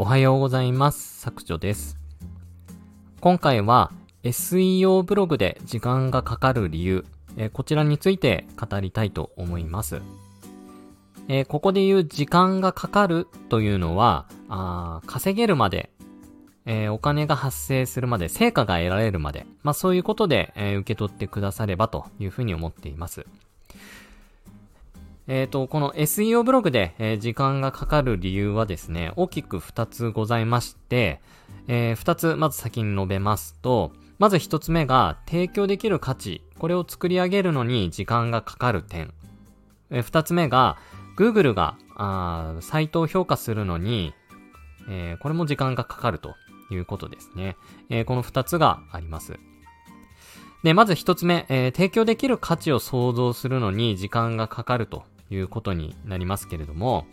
おはようございます。削除です。今回は SEO ブログで時間がかかる理由、えこちらについて語りたいと思います。えここで言う時間がかかるというのは、あ稼げるまで、えお金が発生するまで、成果が得られるまで、まあそういうことで、え受け取ってくださればというふうに思っています。えっ、ー、と、この SEO ブログで、えー、時間がかかる理由はですね、大きく2つございまして、えー、2つまず先に述べますと、まず1つ目が提供できる価値、これを作り上げるのに時間がかかる点。えー、2つ目が、Google が、あサイトを評価するのに、えー、これも時間がかかるということですね。えー、この2つがあります。で、まず一つ目、えー、提供できる価値を創造するのに時間がかかるということになりますけれども、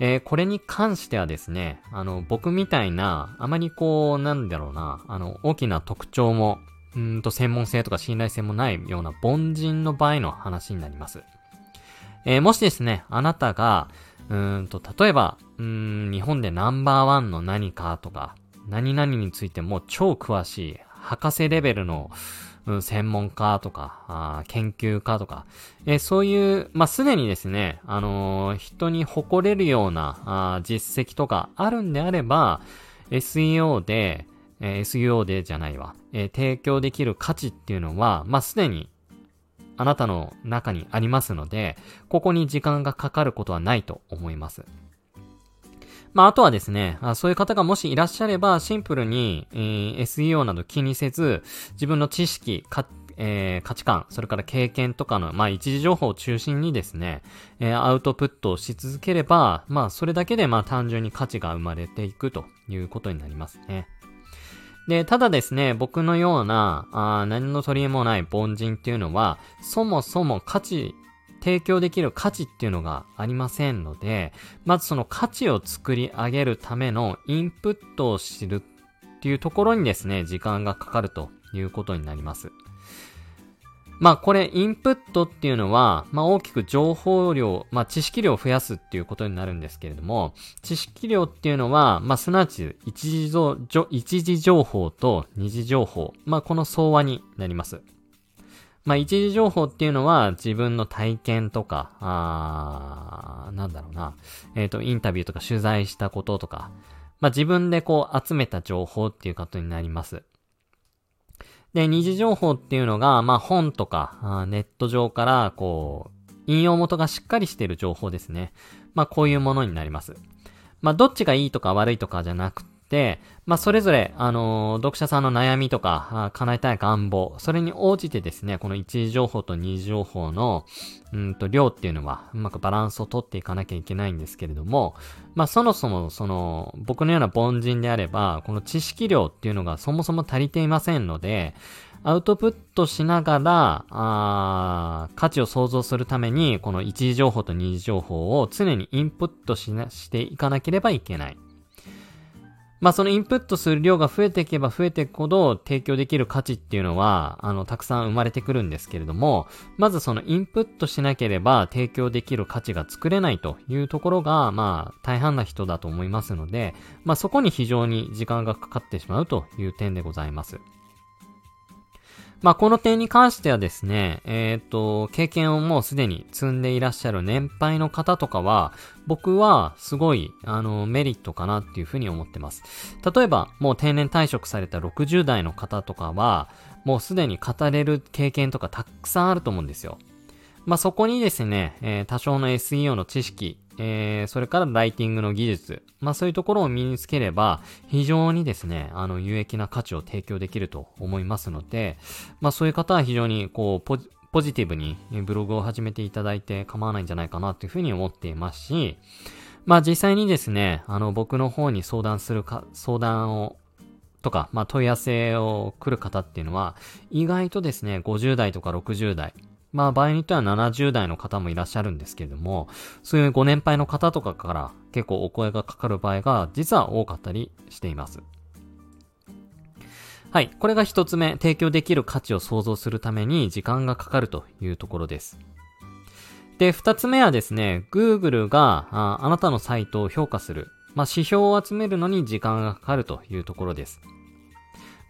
えー、これに関してはですね、あの、僕みたいな、あまりこう、なんだろうな、あの、大きな特徴も、うんと専門性とか信頼性もないような凡人の場合の話になります。えー、もしですね、あなたが、うんと、例えば、うん、日本でナンバーワンの何かとか、何々についても超詳しい、博士レベルの、うん、専門家とか、あ研究家とか、えー、そういう、まあ、すでにですね、あのー、人に誇れるようなあ実績とかあるんであれば、SEO で、えー、SEO でじゃないわ、えー、提供できる価値っていうのは、まあ、すでにあなたの中にありますので、ここに時間がかかることはないと思います。まあ、あとはですね、そういう方がもしいらっしゃれば、シンプルに、えー、SEO など気にせず、自分の知識、か、えー、価値観、それから経験とかの、まあ、一時情報を中心にですね、えー、アウトプットをし続ければ、まあ、それだけで、まあ、単純に価値が生まれていくということになりますね。で、ただですね、僕のような、あ何の取り柄もない凡人っていうのは、そもそも価値提供できる価値っていうのがありませんので、まずその価値を作り上げるためのインプットを知るっていうところにですね、時間がかかるということになります。まあこれ、インプットっていうのは、まあ大きく情報量、まあ知識量を増やすっていうことになるんですけれども、知識量っていうのは、まあすなわち一時情報と二次情報、まあこの相和になります。まあ、一時情報っていうのは自分の体験とか、あ、なんだろうな、えっ、ー、と、インタビューとか取材したこととか、まあ、自分でこう集めた情報っていうことになります。で、二次情報っていうのが、まあ、本とか、ネット上から、こう、引用元がしっかりしている情報ですね。まあ、こういうものになります。まあ、どっちがいいとか悪いとかじゃなくて、まあ、それぞれ、あの、読者さんの悩みとか、叶えたい願望、それに応じてですね、この一次情報と二次情報の、うんと、量っていうのは、うまくバランスをとっていかなきゃいけないんですけれども、まあ、そもそも、その、僕のような凡人であれば、この知識量っていうのがそもそも足りていませんので、アウトプットしながら、あ価値を創造するために、この一次情報と二次情報を常にインプットしな、していかなければいけない。まあそのインプットする量が増えていけば増えていくほど提供できる価値っていうのは、あの、たくさん生まれてくるんですけれども、まずそのインプットしなければ提供できる価値が作れないというところが、まあ大半な人だと思いますので、まあそこに非常に時間がかかってしまうという点でございます。まあ、この点に関してはですね、えっ、ー、と、経験をもうすでに積んでいらっしゃる年配の方とかは、僕はすごい、あの、メリットかなっていうふうに思ってます。例えば、もう定年退職された60代の方とかは、もうすでに語れる経験とかたくさんあると思うんですよ。まあ、そこにですね、えー、多少の SEO の知識、えー、それからライティングの技術、まあそういうところを身につければ、非常にですね、あの、有益な価値を提供できると思いますので、まあそういう方は非常に、こう、ポジ、ポジティブにブログを始めていただいて構わないんじゃないかなというふうに思っていますし、まあ実際にですね、あの僕の方に相談するか、相談をとか、まあ問い合わせを来る方っていうのは、意外とですね、50代とか60代、まあ場合によっては70代の方もいらっしゃるんですけれども、そういうご年配の方とかから結構お声がかかる場合が実は多かったりしています。はい。これが一つ目、提供できる価値を創造するために時間がかかるというところです。で、二つ目はですね、Google がああなたのサイトを評価する、まあ、指標を集めるのに時間がかかるというところです。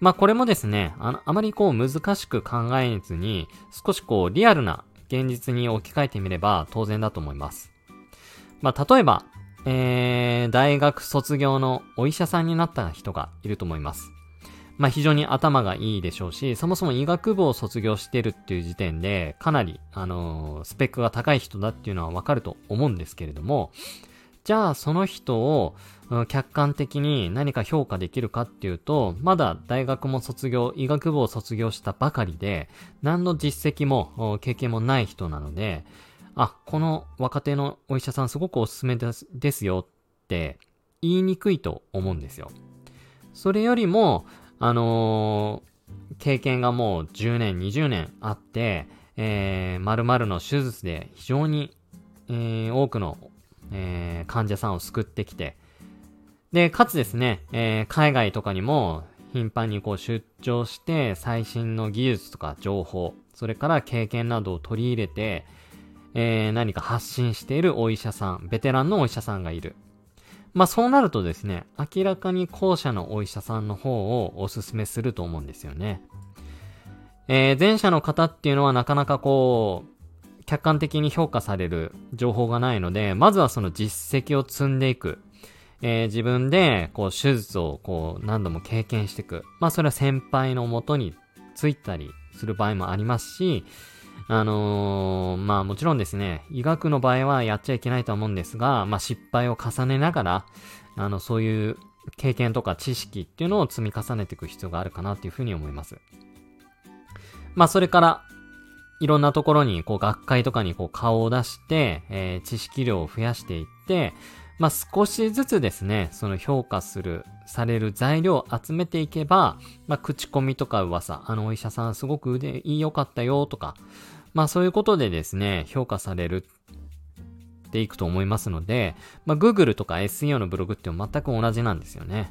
まあ、これもですね、あ、あまりこう難しく考えずに、少しこうリアルな現実に置き換えてみれば当然だと思います。まあ、例えば、えー、大学卒業のお医者さんになった人がいると思います。まあ、非常に頭がいいでしょうし、そもそも医学部を卒業してるっていう時点で、かなり、あのー、スペックが高い人だっていうのはわかると思うんですけれども、じゃあその人を、客観的に何か評価できるかっていうと、まだ大学も卒業、医学部を卒業したばかりで、何の実績も経験もない人なので、あ、この若手のお医者さんすごくおすすめですですよって言いにくいと思うんですよ。それよりも、あのー、経験がもう10年、20年あって、えー、〇〇の手術で非常に、えー、多くのえー、患者さんを救ってきて、で、かつですね、えー、海外とかにも頻繁にこう出張して最新の技術とか情報、それから経験などを取り入れて、えー、何か発信しているお医者さん、ベテランのお医者さんがいる。まあそうなるとですね、明らかに後者のお医者さんの方をお勧めすると思うんですよね。えー、前者の方っていうのはなかなかこう、客観的に評価される情報がないので、まずはその実績を積んでいく。えー、自分で、こう、手術を、こう、何度も経験していく。まあ、それは先輩のもとについたりする場合もありますし、あのー、まあもちろんですね、医学の場合はやっちゃいけないと思うんですが、まあ失敗を重ねながら、あの、そういう経験とか知識っていうのを積み重ねていく必要があるかなっていうふうに思います。まあそれから、いろんなところに、こう、学会とかにこう、顔を出して、えー、知識量を増やしていって、まあ、少しずつですね、その評価する、される材料を集めていけば、まあ、口コミとか噂、あのお医者さんすごく腕いいかったよとか、まあ、そういうことでですね、評価されるっていくと思いますので、まあ、Google とか SEO のブログって全く同じなんですよね。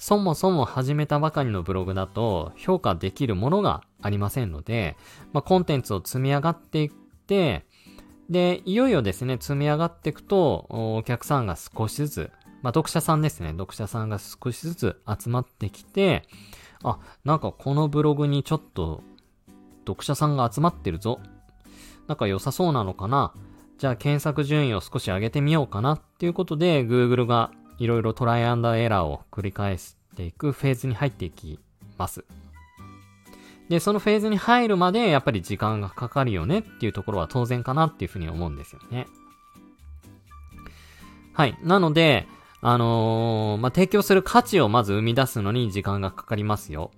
そもそも始めたばかりのブログだと評価できるものがありませんので、まあ、コンテンツを積み上がっていって、で、いよいよですね、積み上がっていくと、お客さんが少しずつ、まあ、読者さんですね、読者さんが少しずつ集まってきて、あ、なんかこのブログにちょっと読者さんが集まってるぞ。なんか良さそうなのかなじゃあ検索順位を少し上げてみようかなっていうことで Google がいろいろトライアンダーエラーを繰り返していくフェーズに入っていきます。で、そのフェーズに入るまでやっぱり時間がかかるよねっていうところは当然かなっていうふうに思うんですよね。はい。なので、あのー、まあ、提供する価値をまず生み出すのに時間がかかりますよ。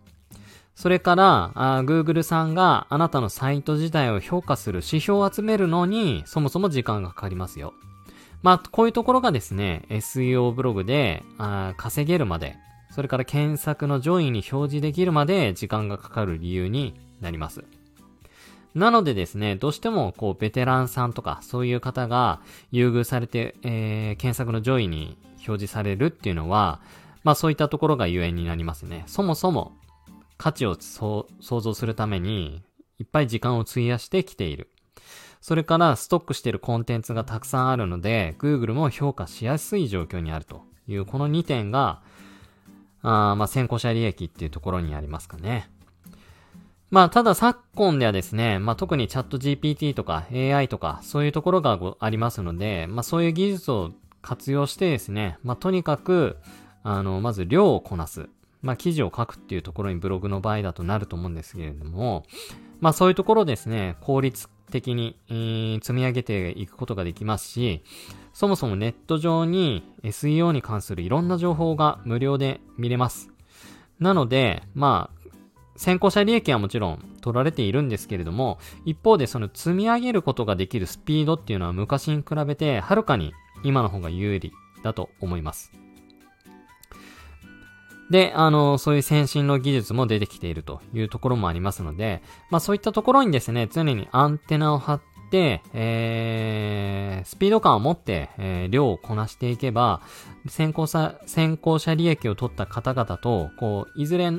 それから、あ Google さんがあなたのサイト自体を評価する指標を集めるのにそもそも時間がかかりますよ。まあ、こういうところがですね、SEO ブログであ稼げるまで、それから検索の上位に表示できるまで時間がかかる理由になります。なのでですね、どうしても、こう、ベテランさんとか、そういう方が優遇されて、えー、検索の上位に表示されるっていうのは、まあそういったところがゆえになりますね。そもそも、価値を想像するために、いっぱい時間を費やしてきている。それからストックしているコンテンツがたくさんあるので、Google も評価しやすい状況にあるという、この2点が、あまあ、先行者利益っていうところにありますかね。まあ、ただ昨今ではですね、まあ、特にチャット GPT とか AI とかそういうところがありますので、まあ、そういう技術を活用してですね、まあ、とにかく、あの、まず量をこなす。まあ、記事を書くっていうところにブログの場合だとなると思うんですけれども、まあ、そういうところですね、効率的に、えー、積み上げていくことができますし、そもそもネット上に SEO に関するいろんな情報が無料で見れます。なので、まあ、先行者利益はもちろん取られているんですけれども、一方でその積み上げることができるスピードっていうのは昔に比べてはるかに今の方が有利だと思います。で、あの、そういう先進の技術も出てきているというところもありますので、まあそういったところにですね、常にアンテナを張って、えー、スピード感を持って、えー、量をこなしていけば、先行者、先行者利益を取った方々と、こう、いずれ、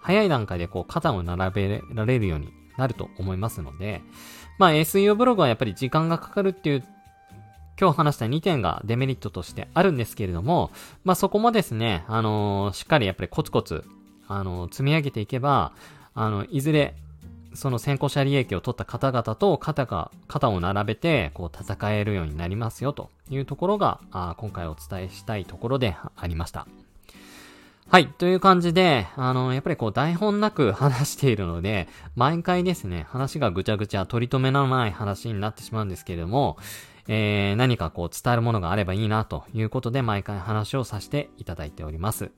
早い段階でこう、肩を並べられるようになると思いますので、まあ SEO ブログはやっぱり時間がかかるっていう今日話した2点がデメリットとしてあるんですけれども、まあ、そこもですね、あのー、しっかりやっぱりコツコツ、あのー、積み上げていけば、あの、いずれ、その先行者利益を取った方々と肩が、肩を並べて、こう戦えるようになりますよというところが、あ今回お伝えしたいところでありました。はい。という感じで、あの、やっぱりこう台本なく話しているので、毎回ですね、話がぐちゃぐちゃ取り留めのない話になってしまうんですけれども、えー、何かこう伝えるものがあればいいなということで、毎回話をさせていただいております。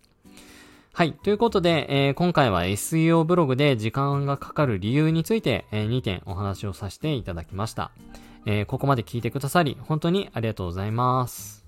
はい。ということで、えー、今回は SEO ブログで時間がかかる理由について、えー、2点お話をさせていただきました。えー、ここまで聞いてくださり、本当にありがとうございます。